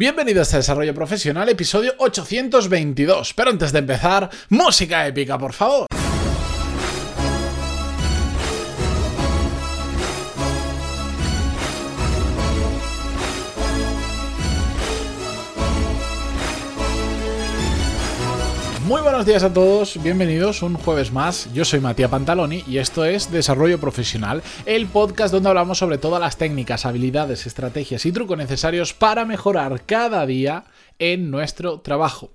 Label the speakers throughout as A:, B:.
A: Bienvenidos a Desarrollo Profesional, episodio 822. Pero antes de empezar, música épica, por favor. Muy buenos días a todos, bienvenidos un jueves más. Yo soy Matías Pantaloni y esto es Desarrollo Profesional, el podcast donde hablamos sobre todas las técnicas, habilidades, estrategias y trucos necesarios para mejorar cada día en nuestro trabajo.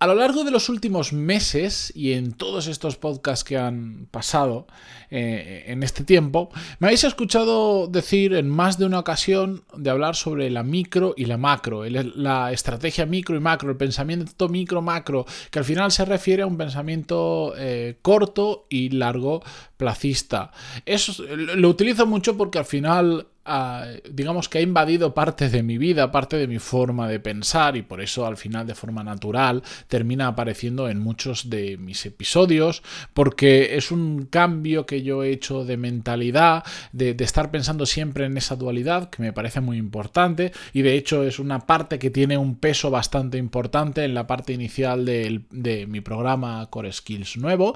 A: A lo largo de los últimos meses y en todos estos podcasts que han pasado eh, en este tiempo, me habéis escuchado decir en más de una ocasión de hablar sobre la micro y la macro, la estrategia micro y macro, el pensamiento micro-macro, que al final se refiere a un pensamiento eh, corto y largo placista. Eso lo utilizo mucho porque al final digamos que ha invadido parte de mi vida, parte de mi forma de pensar y por eso al final de forma natural termina apareciendo en muchos de mis episodios porque es un cambio que yo he hecho de mentalidad, de, estar pensando siempre en esa dualidad que me parece muy importante y de hecho es una parte que tiene un peso bastante importante en la parte inicial de, mi programa Core Skills nuevo.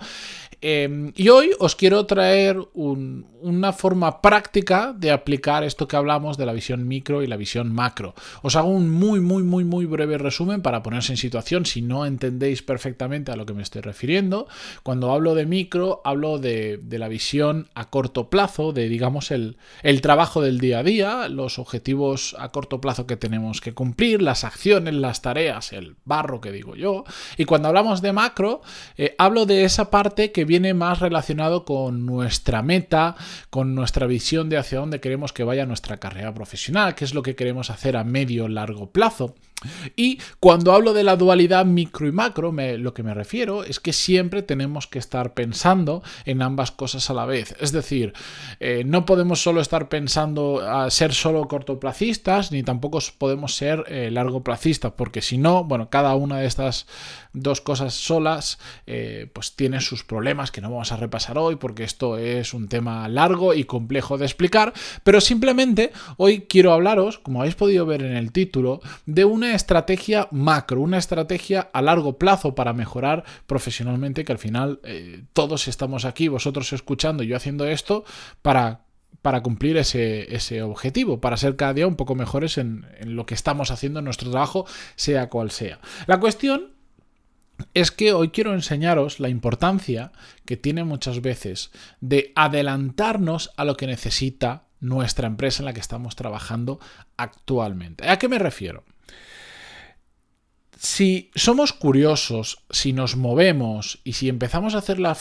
A: Em, y hoy os quiero traer una forma práctica de aplicar esto que hablamos de la visión micro y la visión macro. Os hago un muy, muy, muy, muy breve resumen para ponerse en situación si no entendéis perfectamente a lo que me estoy refiriendo. Cuando hablo de micro, hablo de, la visión a corto plazo, de digamos el, el trabajo del día a día, los objetivos a corto plazo que tenemos que cumplir, las acciones, las tareas, el barro que digo yo. Y cuando hablamos de macro, eh, hablo de esa parte que viene más relacionado con nuestra meta, con nuestra visión de hacia dónde queremos que vaya vaya nuestra carrera profesional, qué es lo que queremos hacer a medio largo plazo. Y cuando hablo de la dualidad micro y macro, lo que me refiero es que siempre tenemos que estar pensando en ambas cosas a la vez. Es decir, eh, no podemos solo estar pensando a ser solo cortoplacistas, ni tampoco podemos ser eh, largoplacistas, porque si no, bueno, cada una de estas dos cosas solas, eh, pues tiene sus problemas que no vamos a repasar hoy, porque esto es un tema largo y complejo de explicar, pero simplemente hoy quiero hablaros, como habéis podido ver en el título, de una estrategia macro, una estrategia a largo plazo para mejorar profesionalmente, que al final eh, todos estamos aquí, vosotros escuchando, yo haciendo esto, para para cumplir ese, ese, objetivo, para ser cada día un poco mejores en, en, lo que estamos haciendo en nuestro trabajo, sea cual sea. La cuestión es que hoy quiero enseñaros la importancia que tiene muchas veces de adelantarnos a lo que necesita nuestra empresa en la que estamos trabajando actualmente. ¿A qué me refiero? Si somos curiosos, si nos movemos y si empezamos a hacer la,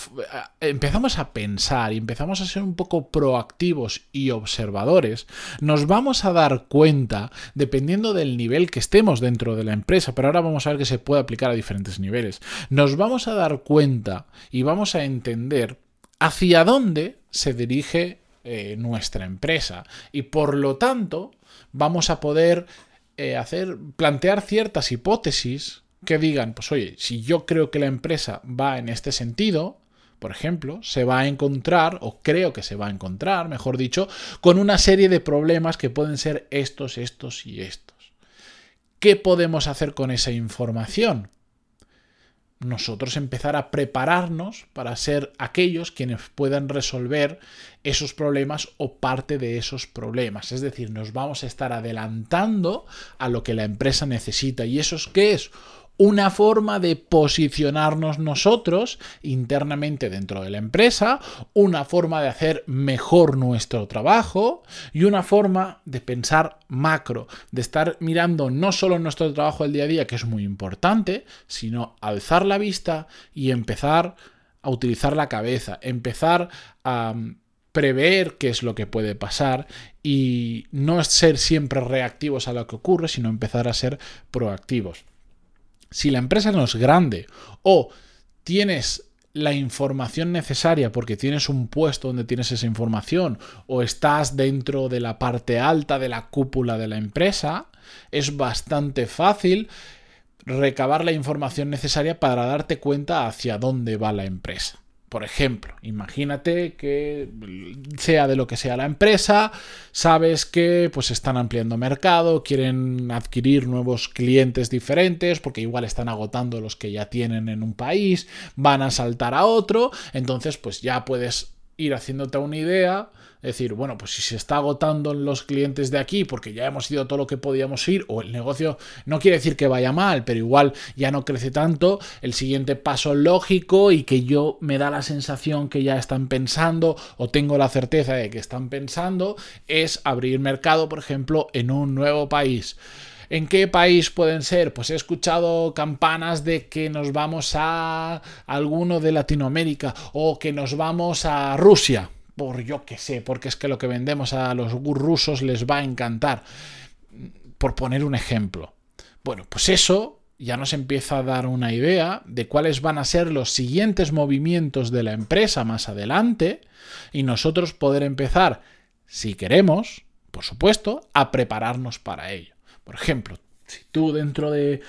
A: empezamos a pensar y empezamos a ser un poco proactivos y observadores, nos vamos a dar cuenta, dependiendo del nivel que estemos dentro de la empresa, pero ahora vamos a ver que se puede aplicar a diferentes niveles, nos vamos a dar cuenta y vamos a entender hacia dónde se dirige eh, nuestra empresa. Y por lo tanto vamos a poder eh, hacer, plantear ciertas hipótesis que digan, pues oye, si yo creo que la empresa va en este sentido, por ejemplo, se va a encontrar, o creo que se va a encontrar, mejor dicho, con una serie de problemas que pueden ser estos, estos y estos. ¿Qué podemos hacer con esa información? Nosotros empezar a prepararnos para ser aquellos quienes puedan resolver esos problemas o parte de esos problemas. Es decir, nos vamos a estar adelantando a lo que la empresa necesita. ¿Y eso es qué es? Una forma de posicionarnos nosotros internamente dentro de la empresa, una forma de hacer mejor nuestro trabajo y una forma de pensar macro, de estar mirando no solo nuestro trabajo del día a día, que es muy importante, sino alzar la vista y empezar a utilizar la cabeza, empezar a mm, prever qué es lo que puede pasar y no ser siempre reactivos a lo que ocurre, sino empezar a ser proactivos. Si la empresa no es grande o tienes la información necesaria porque tienes un puesto donde tienes esa información o estás dentro de la parte alta de la cúpula de la empresa, es bastante fácil recabar la información necesaria para darte cuenta hacia dónde va la empresa. Por ejemplo, imagínate que sea de lo que sea la empresa, sabes que pues están ampliando mercado, quieren adquirir nuevos clientes diferentes porque igual están agotando los que ya tienen en un país, van a saltar a otro, entonces pues ya puedes ir haciéndote una idea decir, bueno, pues si se está agotando los clientes de aquí porque ya hemos ido todo lo que podíamos ir, o el negocio no quiere decir que vaya mal, pero igual ya no crece tanto, el siguiente paso lógico y que yo me da la sensación que ya están pensando o tengo la certeza de que están pensando es abrir mercado, por ejemplo, en un nuevo país. ¿En qué país pueden ser? Pues he escuchado campanas de que nos vamos a alguno de Latinoamérica o que nos vamos a Rusia por yo que sé, porque es que lo que vendemos a los rusos les va a encantar. Por poner un ejemplo. Bueno, pues eso ya nos empieza a dar una idea de cuáles van a ser los siguientes movimientos de la empresa más adelante y nosotros poder empezar, si queremos, por supuesto, a prepararnos para ello. Por ejemplo, si tú dentro de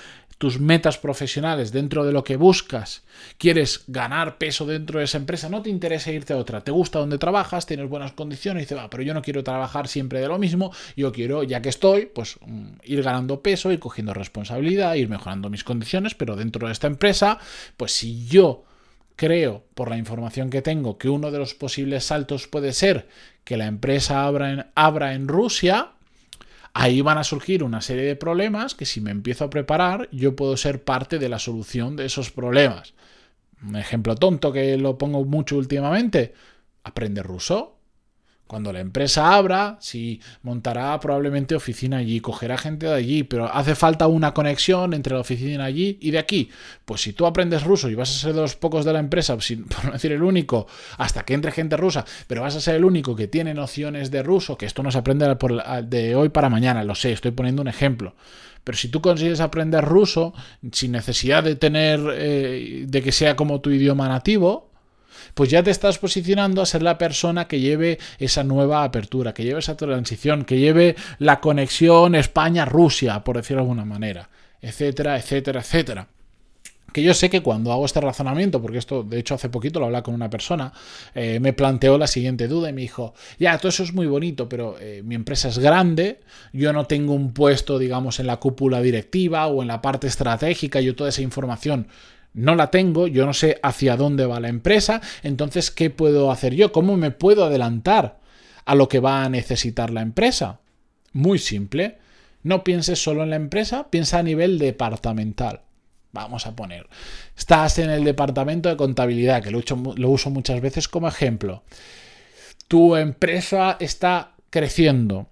A: tus metas profesionales, dentro de lo que buscas, quieres ganar peso dentro de esa empresa, no te interesa irte a otra, te gusta donde trabajas, tienes buenas condiciones y dices, va, pero yo no quiero trabajar siempre de lo mismo, yo quiero, ya que estoy, pues mm, ir ganando peso, ir cogiendo responsabilidad, ir mejorando mis condiciones, pero dentro de esta empresa, pues si yo creo, por la información que tengo, que uno de los posibles saltos puede ser que la empresa abra en Rusia, ahí van a surgir una serie de problemas que si me empiezo a preparar, yo puedo ser parte de la solución de esos problemas. Un ejemplo tonto que lo pongo mucho últimamente, aprende ruso. Cuando la empresa abra, sí, montará probablemente oficina allí, cogerá gente de allí, pero hace falta una conexión entre la oficina allí y de aquí. Pues si tú aprendes ruso y vas a ser de los pocos de la empresa, por no decir el único, hasta que entre gente rusa, pero vas a ser el único que tiene nociones de ruso, que esto no se aprende de hoy para mañana, lo sé, estoy poniendo un ejemplo. Pero si tú consigues aprender ruso sin necesidad de tener, eh, de que sea como tu idioma nativo, pues ya te estás posicionando a ser la persona que lleve esa nueva apertura, que lleve esa transición, que lleve la conexión España-Rusia, por decirlo de alguna manera, etcétera, etcétera, etcétera. Que yo sé que cuando hago este razonamiento, porque esto de hecho hace poquito lo hablaba con una persona, eh, me planteó la siguiente duda y me dijo, ya, todo eso es muy bonito, pero eh, mi empresa es grande, yo no tengo un puesto, digamos, en la cúpula directiva o en la parte estratégica, yo toda esa información no la tengo, yo no sé hacia dónde va la empresa, entonces, ¿qué puedo hacer yo? ¿Cómo me puedo adelantar a lo que va a necesitar la empresa? Muy simple, no pienses solo en la empresa, piensa a nivel departamental. Vamos a poner, estás en el departamento de contabilidad, que lo, lo uso muchas veces como ejemplo. Tu empresa está creciendo,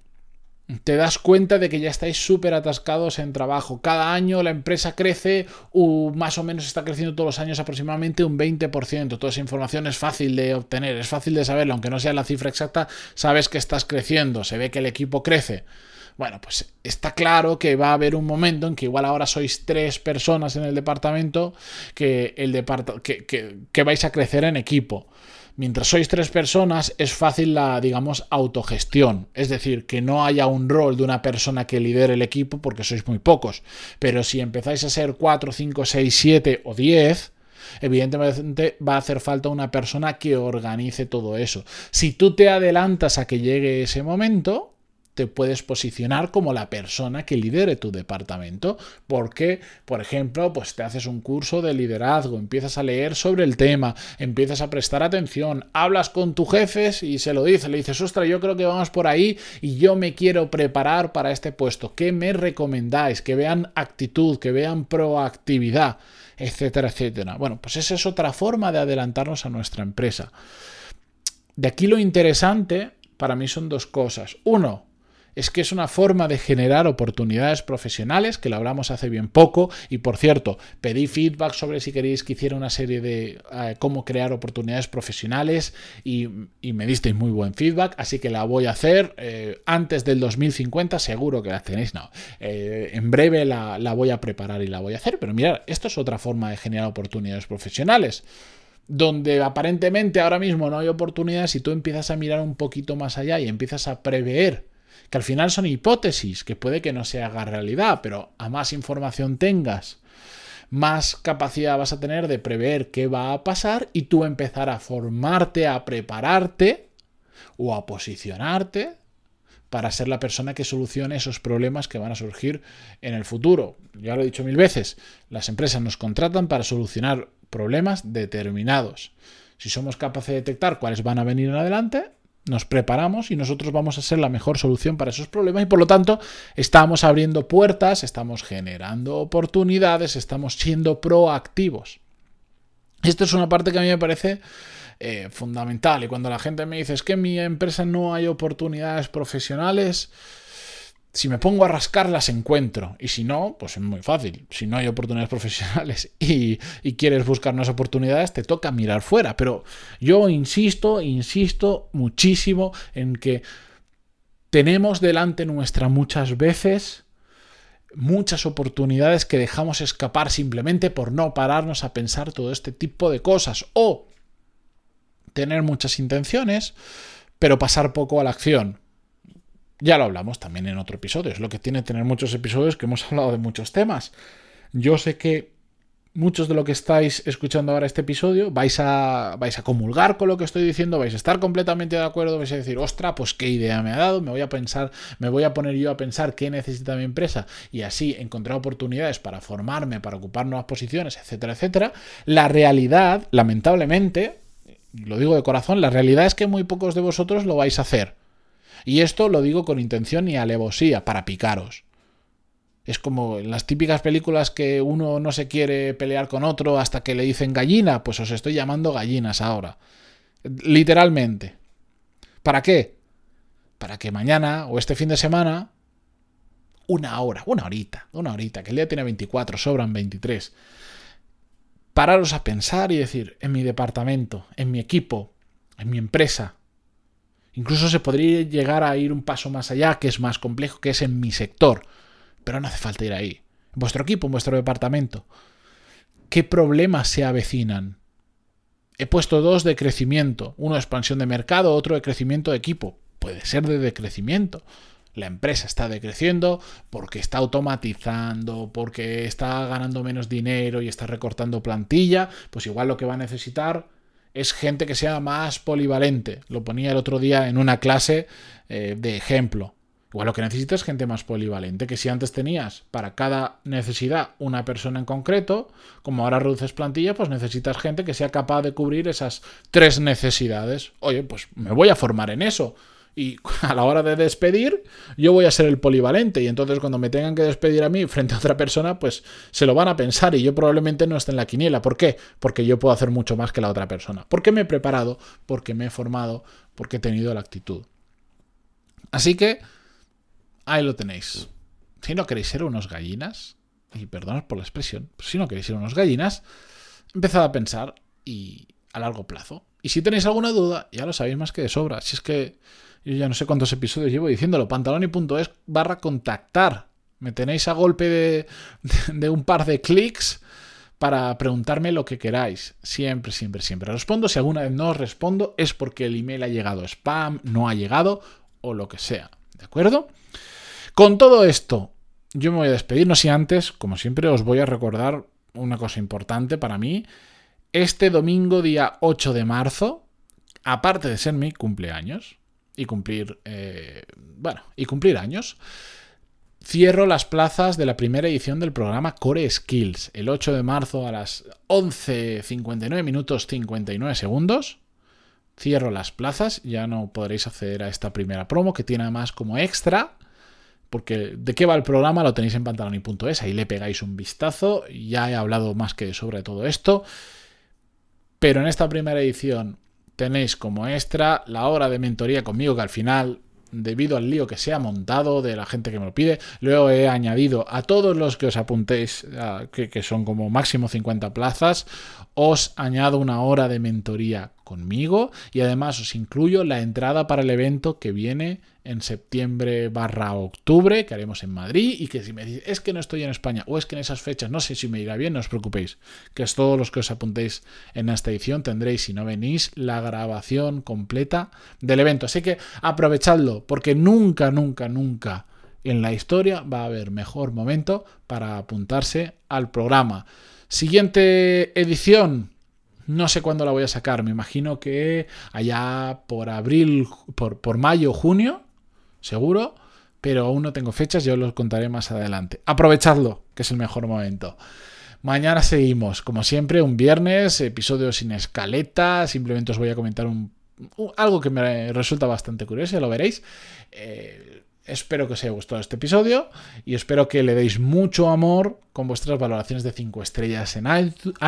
A: te das cuenta de que ya estáis súper atascados en trabajo. Cada año la empresa crece, o más o menos está creciendo todos los años aproximadamente un 20%. Toda esa información es fácil de obtener, es fácil de saberlo, aunque no sea la cifra exacta, sabes que estás creciendo, se ve que el equipo crece. Bueno, pues está claro que va a haber un momento en que igual ahora sois tres personas en el departamento que, el que vais a crecer en equipo. Mientras sois tres personas, es fácil la, digamos, autogestión. Es decir, que no haya un rol de una persona que lidere el equipo porque sois muy pocos. Pero si empezáis a ser cuatro, cinco, seis, siete o diez, evidentemente va a hacer falta una persona que organice todo eso. Si tú te adelantas a que llegue ese momento, te puedes posicionar como la persona que lidere tu departamento. Porque, por ejemplo, pues te haces un curso de liderazgo, empiezas a leer sobre el tema, empiezas a prestar atención, hablas con tu jefe y se lo dices, le dices, ostras, yo creo que vamos por ahí y yo me quiero preparar para este puesto. ¿Qué me recomendáis? Que vean actitud, que vean proactividad, etcétera, etcétera. Bueno, pues esa es otra forma de adelantarnos a nuestra empresa. De aquí lo interesante para mí son dos cosas. Uno, es que es una forma de generar oportunidades profesionales, que lo hablamos hace bien poco, y por cierto, pedí feedback sobre si queréis que hiciera una serie de eh, cómo crear oportunidades profesionales y, me disteis muy buen feedback, así que la voy a hacer eh, antes del 2050, seguro que la tenéis, no, eh, en breve la, voy a preparar y la voy a hacer, pero mirad, esto es otra forma de generar oportunidades profesionales donde aparentemente ahora mismo no hay oportunidades, si tú empiezas a mirar un poquito más allá y empiezas a prever que al final son hipótesis, que puede que no se haga realidad, pero a más información tengas, más capacidad vas a tener de prever qué va a pasar y tú empezar a formarte, a prepararte o a posicionarte para ser la persona que solucione esos problemas que van a surgir en el futuro. Ya lo he dicho mil veces, las empresas nos contratan para solucionar problemas determinados. Si somos capaces de detectar cuáles van a venir en adelante, nos preparamos y nosotros vamos a ser la mejor solución para esos problemas y por lo tanto estamos abriendo puertas, estamos generando oportunidades, estamos siendo proactivos. Esto es una parte que a mí me parece eh, fundamental y cuando la gente me dice es que en mi empresa no hay oportunidades profesionales, si me pongo a rascar las encuentro y si no, pues es muy fácil. Si no hay oportunidades profesionales y, quieres buscar unas oportunidades, te toca mirar fuera. Pero yo insisto, insisto muchísimo en que tenemos delante nuestra muchas veces muchas oportunidades que dejamos escapar simplemente por no pararnos a pensar todo este tipo de cosas o tener muchas intenciones pero pasar poco a la acción ya lo hablamos también en otro episodio. Es lo que tiene tener muchos episodios que hemos hablado de muchos temas. Yo sé que muchos de lo que estáis escuchando ahora este episodio vais a, vais a comulgar con lo que estoy diciendo, vais a estar completamente de acuerdo, vais a decir, ostra, pues qué idea me ha dado, me voy a pensar, me voy a poner yo a pensar qué necesita mi empresa y así encontrar oportunidades para formarme, para ocupar nuevas posiciones, etcétera, etcétera. La realidad, lamentablemente, lo digo de corazón, la realidad es que muy pocos de vosotros lo vais a hacer. Y esto lo digo con intención y alevosía, para picaros. Es como en las típicas películas que uno no se quiere pelear con otro hasta que le dicen gallina, pues os estoy llamando gallinas ahora. Literalmente. ¿Para qué? Para que mañana o este fin de semana, una hora, una horita, una horita, que el día tiene 24, sobran 23. Pararos a pensar y decir, en mi departamento, en mi equipo, en mi empresa, Incluso se podría llegar a ir un paso más allá, que es más complejo, que es en mi sector. Pero no hace falta ir ahí. En vuestro equipo, en vuestro departamento. ¿Qué problemas se avecinan? He puesto dos de crecimiento. Uno de expansión de mercado, otro de crecimiento de equipo. Puede ser de decrecimiento. La empresa está decreciendo porque está automatizando, porque está ganando menos dinero y está recortando plantilla. Pues igual lo que va a necesitar es gente que sea más polivalente. Lo ponía el otro día en una clase eh, de ejemplo. Igual lo que necesitas es gente más polivalente, que si antes tenías para cada necesidad una persona en concreto, como ahora reduces plantilla, pues necesitas gente que sea capaz de cubrir esas tres necesidades. Oye, pues me voy a formar en eso y a la hora de despedir yo voy a ser el polivalente y entonces cuando me tengan que despedir a mí frente a otra persona pues se lo van a pensar y yo probablemente no esté en la quiniela. ¿Por qué? Porque yo puedo hacer mucho más que la otra persona. Porque me he preparado, porque me he formado, porque he tenido la actitud. Así que ahí lo tenéis. Si no queréis ser unos gallinas, y perdonad por la expresión, si no queréis ser unos gallinas, empezad a pensar y a largo plazo. Y si tenéis alguna duda, ya lo sabéis más que de sobra. Si es que yo ya no sé cuántos episodios llevo diciéndolo. Pantaloni.es barra contactar. Me tenéis a golpe de, de, un par de clics para preguntarme lo que queráis. Siempre, siempre, siempre respondo. Si alguna vez no os respondo es porque el email ha llegado spam, no ha llegado o lo que sea. ¿De acuerdo? Con todo esto, yo me voy a despedir. No si antes, como siempre, os voy a recordar una cosa importante para mí. Este domingo, día 8 de marzo, aparte de ser mi cumpleaños, y cumplir, eh, bueno, y cumplir años, cierro las plazas de la primera edición del programa Core Skills, el 8 de marzo a las 11.59 minutos 59 segundos. Cierro las plazas, ya no podréis acceder a esta primera promo que tiene además como extra porque de qué va el programa lo tenéis en pantaloni.es, ahí le pegáis un vistazo, ya he hablado más que sobre todo esto, pero en esta primera edición tenéis como extra la hora de mentoría conmigo que al final debido al lío que se ha montado de la gente que me lo pide. Luego he añadido a todos los que os apuntéis, que, que, son como máximo 50 plazas, os añado una hora de mentoría conmigo y además os incluyo la entrada para el evento que viene en septiembre barra octubre que haremos en Madrid y que si me dices es que no estoy en España o es que en esas fechas no sé si me irá bien, no os preocupéis, que es todos los que os apuntéis en esta edición tendréis, si no venís, la grabación completa del evento. Así que aprovechadlo porque nunca, nunca, nunca en la historia va a haber mejor momento para apuntarse al programa. Siguiente edición, no sé cuándo la voy a sacar, me imagino que allá por abril, por, mayo, junio, seguro, pero aún no tengo fechas, yo los contaré más adelante. Aprovechadlo, que es el mejor momento. Mañana seguimos, como siempre, un viernes, episodio sin escaleta, simplemente os voy a comentar algo que me resulta bastante curioso, ya lo veréis. Eh, espero que os haya gustado este episodio y espero que le deis mucho amor con vuestras valoraciones de 5 estrellas en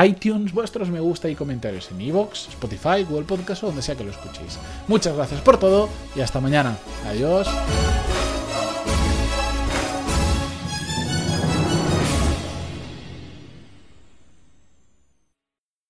A: iTunes, vuestros me gusta y comentarios en iVoox, Spotify, Google Podcast o donde sea que lo escuchéis. Muchas gracias por todo y hasta mañana. Adiós.